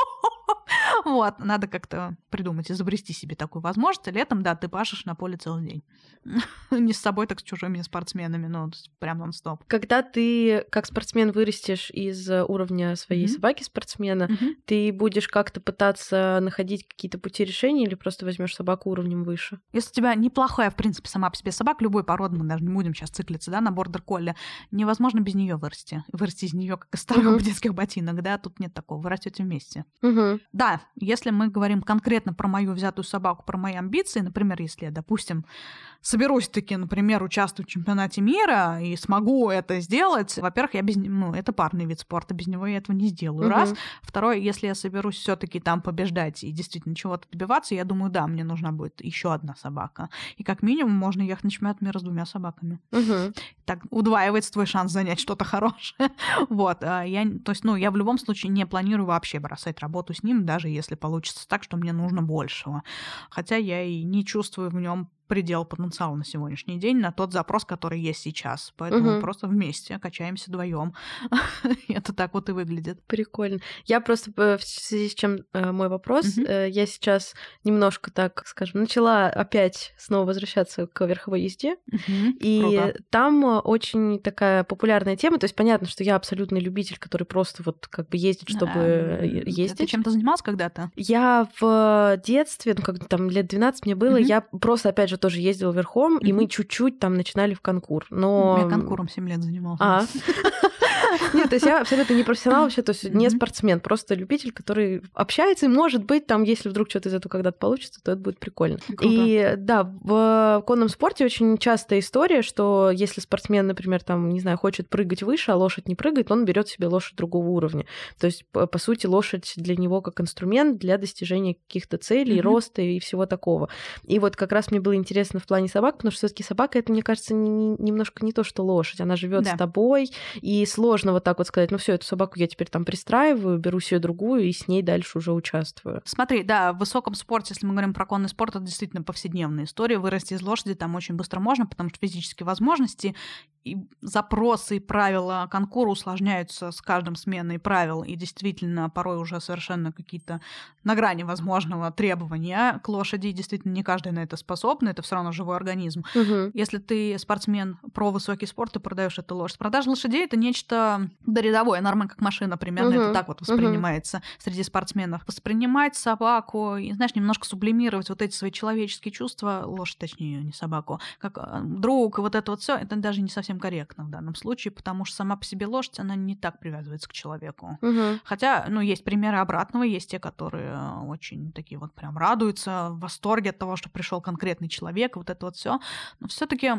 Вот, надо как-то придумать, изобрести себе такую возможность. Летом, да, ты пашешь на поле целый день. Не с собой, так с чужими спортсменами, ну, то есть прям нон-стоп. Когда ты как спортсмен вырастешь из э, уровня своей собаки-спортсмена, ты будешь как-то пытаться находить какие-то пути решения или просто возьмешь собаку уровнем выше? Если у тебя неплохая, в принципе, сама по себе собака, любой породы, мы даже не будем сейчас циклиться, да, на бордер колли, невозможно без нее вырасти. Вырасти из нее, как из старых детских ботинок, да, тут нет такого, вы растете вместе. Да, если мы говорим конкретно про мою взятую собаку, про мои амбиции, например, если я, допустим, соберусь таки, например, участвовать в чемпионате мира и смогу это сделать, во-первых, я без ну, это парный вид спорта, без него я этого не сделаю. Угу. Раз. Второе, если я соберусь все-таки там побеждать и действительно чего-то добиваться, я думаю, да, мне нужна будет еще одна собака. И как минимум можно ехать на чемпионат мира с двумя собаками. Угу. Так удваивается твой шанс занять что-то хорошее. вот. А я, то есть, ну, я в любом случае не планирую вообще бросать работу с ним, даже если получится так, что мне нужно большего. Хотя я и не чувствую в нем предел потенциала на сегодняшний день на тот запрос, который есть сейчас. Поэтому угу. просто вместе качаемся вдвоем. Это так вот и выглядит. Прикольно. Я просто э, в связи с чем э, мой вопрос, угу. я сейчас немножко так, скажем, начала опять снова возвращаться к верховой езде, угу. и Круто. там очень такая популярная тема. То есть понятно, что я абсолютный любитель, который просто вот как бы ездит, чтобы а, ездить. Ты чем-то занимался когда-то? Я в детстве, ну как там лет 12 мне было, угу. я просто опять же тоже ездила верхом, mm-hmm. и мы чуть-чуть там начинали в конкур. Но... Я конкуром 7 лет занимался. А. Нет, то есть я абсолютно не профессионал вообще, то есть не спортсмен, просто любитель, который общается, и может быть, там, если вдруг что-то из этого когда-то получится, то это будет прикольно. И да, в конном спорте очень частая история, что если спортсмен, например, там, не знаю, хочет прыгать выше, а лошадь не прыгает, он берет себе лошадь другого уровня. То есть, по сути, лошадь для него как инструмент для достижения каких-то целей, роста и всего такого. И вот как раз мне было интересно в плане собак, потому что все-таки собака это, мне кажется, немножко не то, что лошадь. Она живет с тобой, и сложно сложно вот так вот сказать, ну все, эту собаку я теперь там пристраиваю, беру себе другую и с ней дальше уже участвую. Смотри, да, в высоком спорте, если мы говорим про конный спорт, это действительно повседневная история. Вырасти из лошади там очень быстро можно, потому что физические возможности и запросы и правила конкура усложняются с каждым сменой правил, и действительно порой уже совершенно какие-то на грани возможного требования к лошади. Действительно, не каждый на это способен, это все равно живой организм. Угу. Если ты спортсмен про высокий спорт, ты продаешь эту лошадь. Продажа лошадей это нечто да, рядовое, нормально как машина, примерно угу. это так вот воспринимается угу. среди спортсменов. Воспринимать собаку, и, знаешь, немножко сублимировать вот эти свои человеческие чувства, лошадь, точнее, не собаку, как э, друг, и вот это вот все, это даже не совсем совсем корректно в данном случае, потому что сама по себе лошадь, она не так привязывается к человеку. Угу. Хотя, ну, есть примеры обратного, есть те, которые очень такие вот прям радуются, в восторге от того, что пришел конкретный человек, вот это вот все. Но все-таки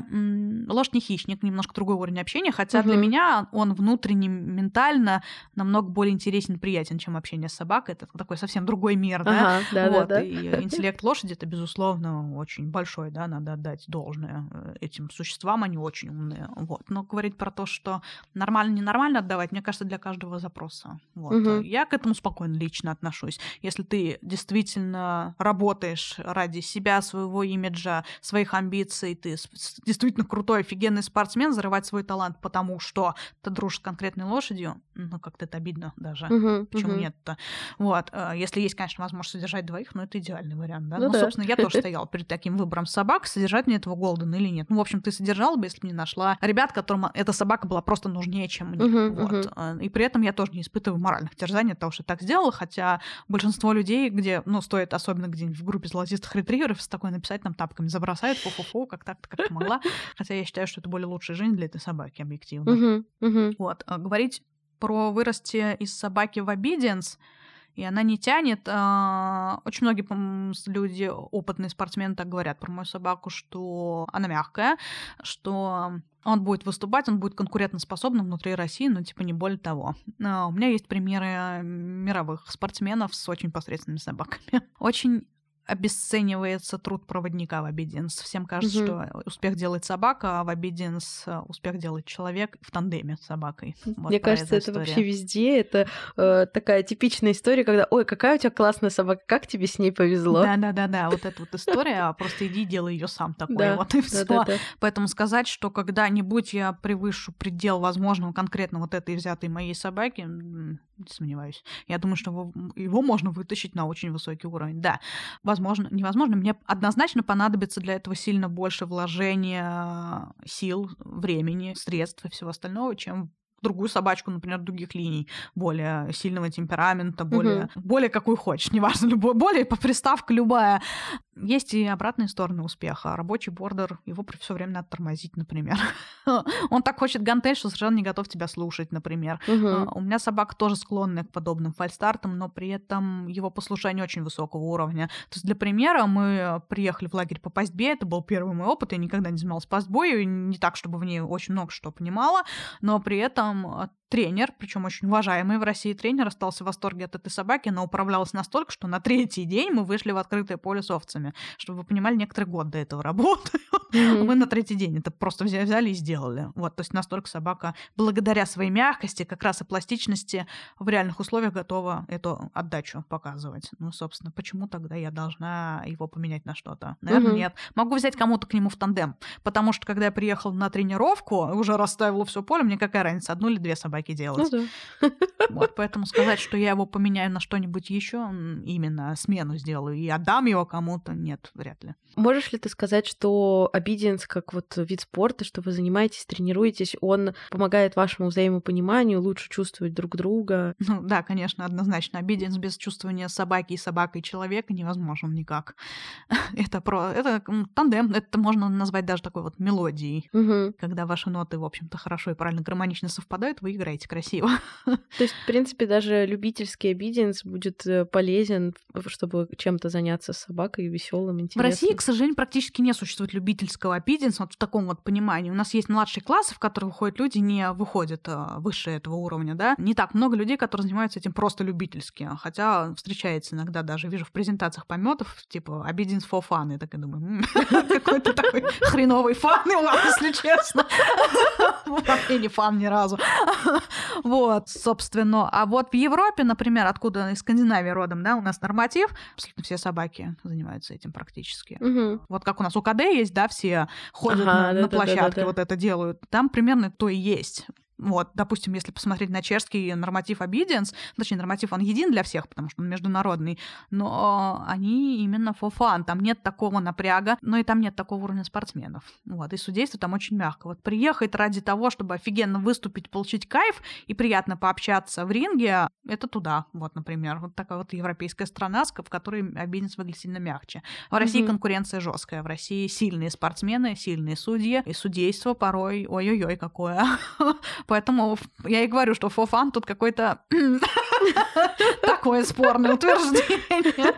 лошадь не хищник, немножко другой уровень общения, хотя угу. для меня он внутренне, ментально намного более интересен, приятен, чем общение с собакой. Это такой совсем другой мир, да? Ага, да, вот, да, да. И интеллект лошади это, безусловно, очень большой, да, надо отдать должное э, этим существам, они очень умные. Вот. Но говорить про то, что нормально, ненормально отдавать, мне кажется, для каждого запроса. Вот. Угу. Я к этому спокойно лично отношусь. Если ты действительно работаешь ради себя, своего имиджа, своих амбиций, ты действительно крутой, офигенный спортсмен, зарывать свой талант, потому что ты дружишь с конкретной лошадью, ну, как-то это обидно даже. Угу, Почему угу. нет-то? Вот. Э, если есть, конечно, возможность содержать двоих, но это идеальный вариант, да? Ну, ну да. собственно, я тоже стояла перед таким выбором собак, содержать мне этого Голдена или нет. Ну, в общем, ты содержала бы, если бы не нашла ребят, которым эта собака была просто нужнее, чем мне. Uh-huh, вот. uh-huh. И при этом я тоже не испытываю моральных терзаний от того, что так сделала, хотя большинство людей, где, ну, стоит особенно где-нибудь в группе золотистых ретриверов с такой написать, там тапками забросают, фу-фу-фу, как так-то, как могла. Хотя я считаю, что это более лучшая жизнь для этой собаки, объективно. Вот. А говорить про вырасти из собаки в obedience — и она не тянет. А, очень многие люди, опытные спортсмены, так говорят про мою собаку, что она мягкая, что он будет выступать, он будет конкурентоспособным внутри России, но типа не более того. А, у меня есть примеры мировых спортсменов с очень посредственными собаками. Очень обесценивается труд проводника в обиденс. Всем кажется, угу. что успех делает собака, а в обиденс э, успех делает человек в тандеме с собакой. Вот Мне кажется, это вообще везде. Это э, такая типичная история, когда, ой, какая у тебя классная собака, как тебе с ней повезло. Да-да-да-да, вот эта вот история, а просто иди делай ее сам такой, вот и все. Поэтому сказать, что когда-нибудь я превышу предел возможного конкретно вот этой взятой моей собаки, сомневаюсь. Я думаю, что его, его можно вытащить на очень высокий уровень. Да, возможно, невозможно. Мне однозначно понадобится для этого сильно больше вложения сил, времени, средств и всего остального, чем другую собачку, например, других линий, более сильного темперамента, более, угу. более какую хочешь, неважно, любой, более по приставка любая. Есть и обратные стороны успеха. Рабочий бордер, его все время надо тормозить, например. Он так хочет гантель, что совершенно не готов тебя слушать, например. Угу. У меня собака тоже склонная к подобным фальстартам, но при этом его послушание очень высокого уровня. То есть, для примера, мы приехали в лагерь по пастьбе, это был первый мой опыт, я никогда не занималась пастьбой, не так, чтобы в ней очень много что понимала, но при этом тренер, причем очень уважаемый в России тренер, остался в восторге от этой собаки, но управлялась настолько, что на третий день мы вышли в открытое поле с овцами. Чтобы вы понимали, некоторый год до этого. Mm-hmm. Мы на третий день это просто взяли и сделали. Вот, то есть настолько собака, благодаря своей мягкости, как раз и пластичности, в реальных условиях готова эту отдачу показывать. Ну, собственно, почему тогда я должна его поменять на что-то? Наверное, mm-hmm. нет. Могу взять кому-то к нему в тандем, потому что когда я приехала на тренировку, уже расставила все поле, мне какая разница, одну или две собаки делать. Ну, да. Вот, поэтому сказать, что я его поменяю на что-нибудь еще, именно смену сделаю и отдам его кому-то, нет, вряд ли. Можешь ли ты сказать, что обиденс как вот вид спорта, что вы занимаетесь, тренируетесь, он помогает вашему взаимопониманию, лучше чувствовать друг друга? Ну да, конечно, однозначно. Обиденс без чувствования собаки и собакой человека невозможен никак. Это про... Это тандем, это можно назвать даже такой вот мелодией. Угу. Когда ваши ноты, в общем-то, хорошо и правильно гармонично совпадают, вы играете красиво. То есть, в принципе, даже любительский обиденс будет э, полезен, чтобы чем-то заняться с собакой веселым, интересным. В России, к сожалению, практически не существует любительского обиденса вот в таком вот понимании. У нас есть младшие классы, в которые выходят люди, не выходят э, выше этого уровня, да. Не так много людей, которые занимаются этим просто любительски, хотя встречается иногда даже, вижу в презентациях пометов, типа обиденс for fun, и так я думаю, какой-то такой хреновый фан у вас, если честно. Вообще не фан ни разу. Вот, собственно. А вот в Европе, например, откуда из Скандинавии родом, да, у нас норматив, абсолютно все собаки занимаются этим практически. Угу. Вот как у нас у КД есть, да, все ходят ага, на, да, на площадке, да, да, да. вот это делают. Там примерно то и есть. Вот, допустим, если посмотреть на чешский норматив obedience, точнее, норматив, он един для всех, потому что он международный, но они именно for fun, там нет такого напряга, но и там нет такого уровня спортсменов. Вот, и судейство там очень мягко. Вот приехать ради того, чтобы офигенно выступить, получить кайф и приятно пообщаться в ринге, это туда, вот, например. Вот такая вот европейская страна, в которой obedience выглядит сильно мягче. В России mm-hmm. конкуренция жесткая, в России сильные спортсмены, сильные судьи, и судейство порой, ой-ой-ой, какое Поэтому я и говорю, что фофан тут какой-то такое спорное утверждение.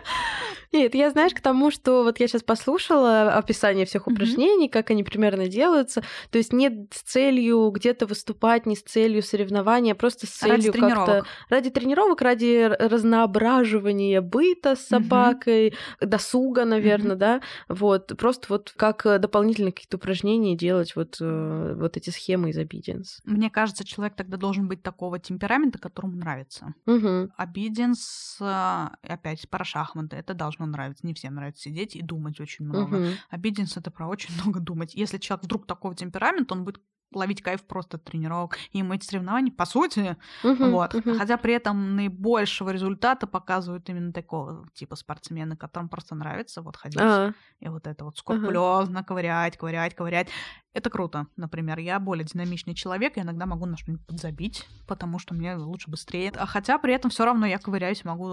Нет, я, знаешь, к тому, что вот я сейчас послушала описание всех упражнений, mm-hmm. как они примерно делаются. То есть не с целью где-то выступать, не с целью соревнования, а просто с целью ради как-то... Тренировок. Ради тренировок, ради разноображивания быта с собакой, mm-hmm. досуга, наверное, mm-hmm. да. Вот, просто вот как дополнительные какие-то упражнения делать вот, э, вот эти схемы из obedience. Мне кажется, человек тогда должен быть такого темперамента, которому нравится. Mm-hmm. Obedience, э, опять, про шахматы, это должно должно нравиться. Не всем нравится сидеть и думать очень много. Угу. Обиденс это про очень много думать. Если человек вдруг такого темперамента, он будет ловить кайф просто от тренировок. И эти соревнования, по сути, uh-huh, вот. Uh-huh. Хотя при этом наибольшего результата показывают именно такого типа спортсмены, которым просто нравится вот ходить. Uh-huh. И вот это вот скрупулезно uh-huh. ковырять, ковырять, ковырять. Это круто. Например, я более динамичный человек, и иногда могу на что-нибудь подзабить, потому что мне лучше быстрее. А хотя при этом все равно я ковыряюсь, могу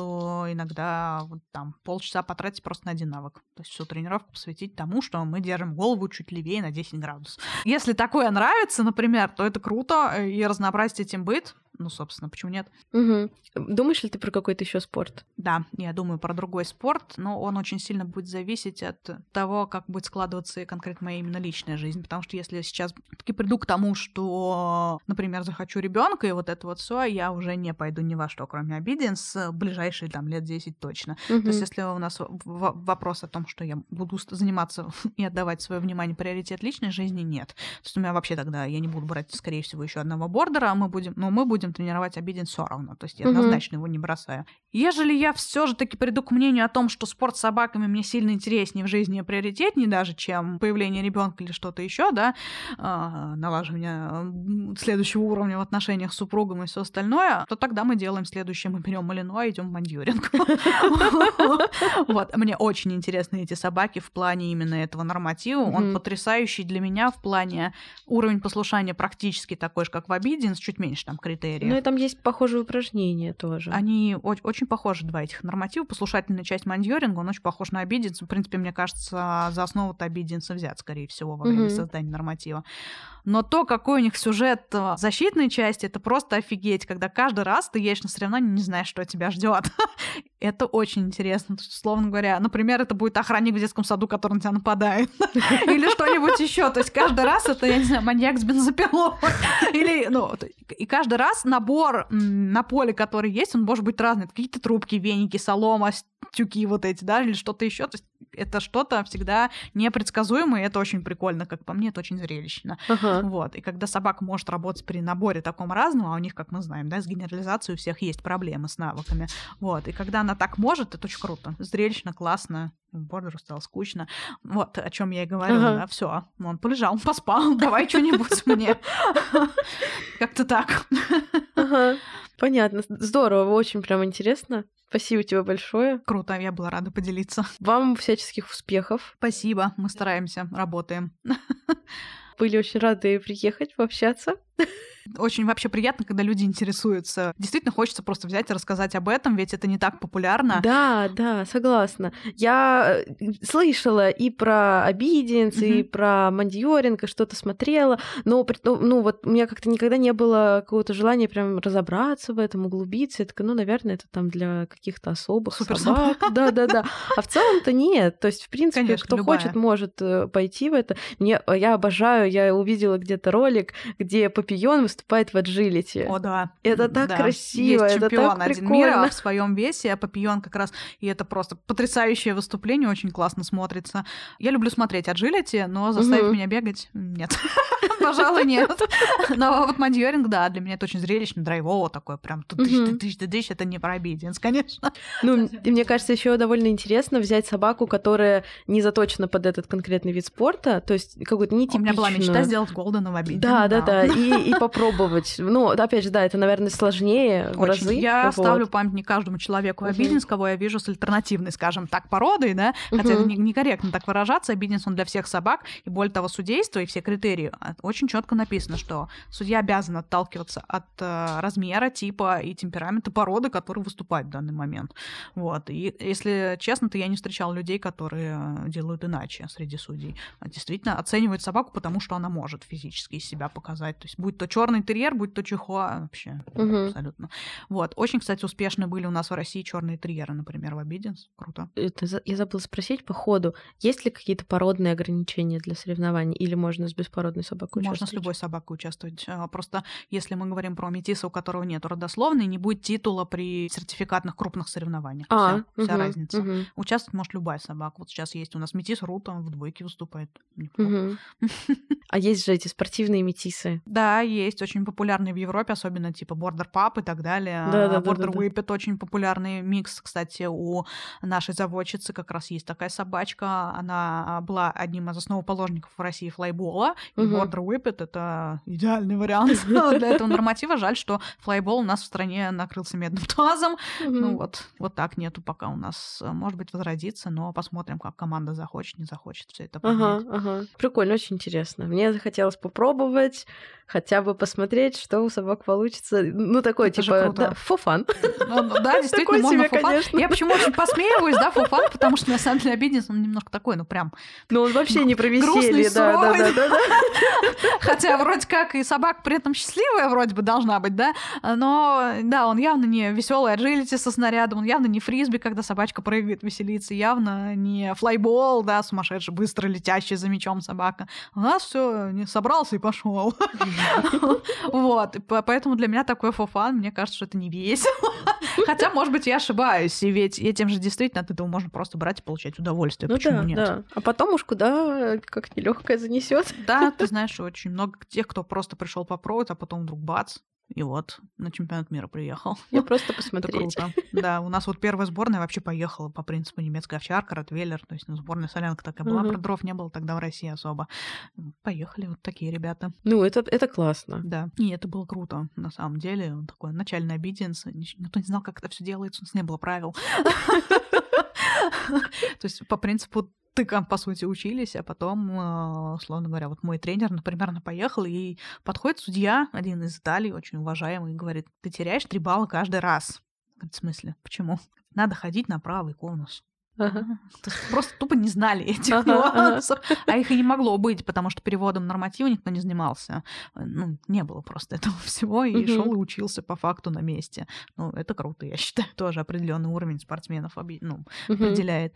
иногда вот там полчаса потратить просто на один навык. То есть всю тренировку посвятить тому, что мы держим голову чуть левее на 10 градусов. Если такое нравится, нравится, например, то это круто, э, и разнообразить этим быт. Ну, собственно, почему нет? Угу. Думаешь ли ты про какой-то еще спорт? Да, я думаю про другой спорт, но он очень сильно будет зависеть от того, как будет складываться конкретно моя именно личная жизнь. Потому что если я сейчас таки приду к тому, что, например, захочу ребенка и вот это вот все, я уже не пойду ни во что, кроме обиденс, ближайшие там лет 10 точно. Угу. То есть, если у нас вопрос о том, что я буду заниматься и отдавать свое внимание приоритет личной жизни, нет. То есть у меня вообще тогда я не буду брать, скорее всего, еще одного бордера, а мы будем, но мы будем будем тренировать обиден все равно. То есть я однозначно его не бросаю. Ежели я все же таки приду к мнению о том, что спорт с собаками мне сильно интереснее в жизни и приоритетнее даже, чем появление ребенка или что-то еще, да, э, налаживание следующего уровня в отношениях с супругом и все остальное, то тогда мы делаем следующее. Мы берем Малино и идем в мандюринг. Вот. Мне очень интересны эти собаки в плане именно этого норматива. Он потрясающий для меня в плане уровень послушания практически такой же, как в обиден, чуть меньше там критерий критериев. Ну и там есть похожие упражнения тоже. Они очень похожи, два этих норматива. Послушательная часть мандьоринга, он очень похож на обиденс. В принципе, мне кажется, за основу-то обиденса взят, скорее всего, во время Мгм. создания норматива. Но то, какой у них сюжет э, защитной части, это просто офигеть, когда каждый раз ты едешь на соревнования, не знаешь, что тебя ждет. это очень интересно. Условно говоря, например, это будет охранник в детском саду, который на тебя нападает. Или что-нибудь еще. То есть каждый раз это, я не знаю, маньяк с бензопилой. Или, ну, и каждый раз набор на поле, который есть, он может быть разный. Какие-то трубки, веники, солома, тюки вот эти, да, или что-то еще. То есть это что-то всегда непредсказуемое, и это очень прикольно, как по мне, это очень зрелищно. Ага. Вот. И когда собака может работать при наборе таком разном, а у них, как мы знаем, да, с генерализацией у всех есть проблемы с навыками. Вот. И когда она так может, это очень круто. Зрелищно, классно. Бордеру стало скучно. Вот о чем я и говорю. Ага. Да, все. Он полежал, поспал. Давай что-нибудь мне. Как-то так. Ага. Понятно. Здорово, очень прям интересно. Спасибо тебе большое. Круто, я была рада поделиться. Вам всяческих успехов. Спасибо, мы стараемся, работаем. Были очень рады приехать, пообщаться. Очень вообще приятно, когда люди интересуются. Действительно хочется просто взять и рассказать об этом, ведь это не так популярно. Да, да, согласна. Я э, слышала и про обиденс, и Мгм. про мандиоринг, и что-то смотрела, но том- ну вот у меня как-то никогда не было какого-то желания прям разобраться в этом, углубиться. Я такая, ну, наверное, это там для каких-то особых Суперсобак. собак. Да, да, да. А в целом-то нет. То есть, в принципе, Конечно, кто любая. хочет, может э, пойти в это. Мне, э, я обожаю, я увидела где-то ролик, где Папион выступает в аджилити. О, да. Это так Да. красиво, Есть это чемпион так один мира прикольно. в своем весе, а Папион как раз, и это просто потрясающее выступление, очень классно смотрится. Я люблю смотреть аджилити, но заставить Мгм. меня бегать нет. Пожалуй, нет. Но вот мондьоринг, да, для меня это очень зрелищно, драйвово такое, прям Мгм. тыщ тыщ это не про обидиенс, конечно. Ну, мне кажется, еще довольно интересно взять собаку, которая не заточена под этот конкретный вид спорта, то есть какую-то У нетипичную. меня была мечта сделать Голдена в обиденс. Да, да, да, и, и попробовать. Ну, опять же, да, это, наверное, сложнее в Очень. разы. Я вот. ставлю памятник каждому человеку обиденс, кого я вижу с альтернативной, скажем так, породой, да, хотя это не- некорректно так выражаться, обиденс он для всех собак, и более того, судейство и все критерии, а, очень четко написано, что судья обязан отталкиваться от э, размера, типа и темперамента породы, который выступает в данный момент. Вот. И если честно, то я не встречала людей, которые э, делают иначе среди судей. Действительно, оценивают собаку, потому что она может физически из себя показать. То есть, будь то черный терьер, будь то чихуа, вообще Мгм. абсолютно. Вот. Очень, кстати, успешны были у нас в России черные терьеры, например, в Обиденс. Круто. Это за- я забыла спросить по ходу, есть ли какие-то породные ограничения для соревнований, или можно с беспородной собакой Можно с участвовать? любой собакой участвовать. А, Просто если мы говорим про метиса, у которого нет родословной, не будет титула при сертификатных крупных соревнованиях. А, вся, вся мгм, разница. мгм, Участвовать может любая собака. Вот сейчас есть у нас метис Рута, в двойке выступает. А есть же эти спортивные метисы. Да, есть очень популярные в Европе, особенно типа Border Pup и так далее. Да-да-да-да-да. Border Whippet очень популярный микс, кстати, у нашей заводчицы как раз есть такая собачка. Она а, была одним из основоположников в России флайбола, и Мгм. Border Whippet — это идеальный вариант для этого норматива. Жаль, что флайбол у нас в стране накрылся медным тазом. Ну вот, вот так нету пока у нас. Может быть, возродится, но посмотрим, как команда захочет, не захочет все это Ага, ага. Прикольно, очень интересно. Мне захотелось попробовать, хотя бы посмотреть, что у собак получится. Ну, такой, Это типа, да, фофан. Ну, ну, да, действительно, Такой можно себе, фуфан. конечно. Я почему очень посмеиваюсь, да, фуфан, потому что на самом деле обиденс, он немножко такой, ну прям. Ну, он вообще не про веселье, да, да, да, да. Хотя вроде как и собака при этом счастливая вроде бы должна быть, да, но да, он явно не веселый аджилити со снарядом, он явно не фрисби, когда собачка прыгает, веселится, явно не флайбол, да, сумасшедший, быстро летящий за мячом собака. У нас все не собрался и пошел. Вот, поэтому для меня такой фофан, мне кажется, что это не весело. Хотя, может быть, я ошибаюсь, и ведь этим же действительно от этого можно просто брать и получать удовольствие. Ну Почему да, нет? да. А потом уж куда как нелегкое занесет. Да, ты знаешь, очень много тех, кто просто пришел попробовать, а потом вдруг бац, и вот на чемпионат мира приехал. Я просто Это посмотреть. круто. Да, у нас вот первая сборная вообще поехала по принципу немецкая овчарка, ротвейлер, то есть ну, сборная солянка такая была, Мгм. про дров не было тогда в России особо. Поехали вот такие ребята. Ну, это, это классно. Да, и это было круто, на самом деле. Он Такой начальный обиденс. Нич- Никто не знал, как это все делается, у нас не было правил. То есть по принципу тыкам, по сути, учились, а потом, э, условно говоря, вот мой тренер, например, она поехала, и подходит судья, один из Италии, очень уважаемый, и говорит, ты теряешь три балла каждый раз. В смысле? Почему? Надо ходить на правый конус. Ага. Просто тупо не знали этих ага, нюансов. Ага. А их и не могло быть, потому что переводом норматива никто не занимался. Ну, не было просто этого всего, и угу. шел и учился по факту на месте. Ну, это круто, я считаю, тоже определенный уровень спортсменов ну, угу. определяет.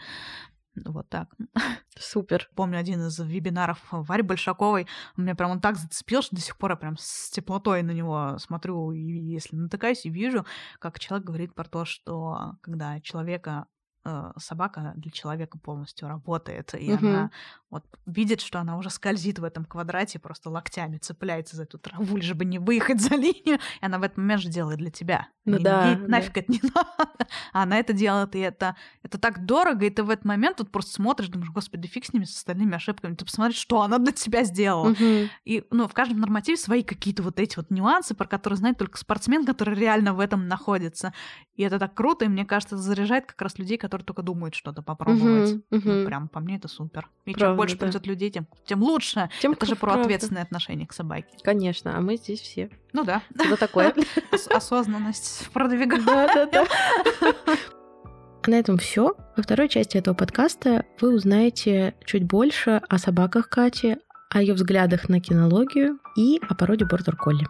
Вот так. Супер. Помню один из вебинаров Вари Большаковой. Меня прям он так зацепил, что до сих пор я прям с теплотой на него смотрю. И если натыкаюсь и вижу, как человек говорит про то, что когда человека собака для человека полностью работает, и угу. она вот видит, что она уже скользит в этом квадрате, просто локтями цепляется за эту траву, лишь бы не выехать за линию, и она в этот момент же делает для тебя. Ну и да. Ей да. нафиг это не надо. А она это делает, и это, это так дорого, и ты в этот момент тут просто смотришь, думаешь, господи, фиг с ними, с остальными ошибками. Ты посмотри, что она для тебя сделала. Угу. И ну, в каждом нормативе свои какие-то вот эти вот нюансы, про которые знает только спортсмен, который реально в этом находится. И это так круто, и мне кажется, это заряжает как раз людей, которые только думают что-то попробовать. Угу, угу. Ну, прям по мне это супер. И Правда, чем больше да. придет людей, тем, тем лучше. Тем это же про правда. ответственное отношение к собаке. Конечно, а мы здесь все. Ну да. Что такое? Осознанность продвигаем. Да, да, да. На этом все. Во второй части этого подкаста вы узнаете чуть больше о собаках Кати, о ее взглядах на кинологию и о породе бордер колли.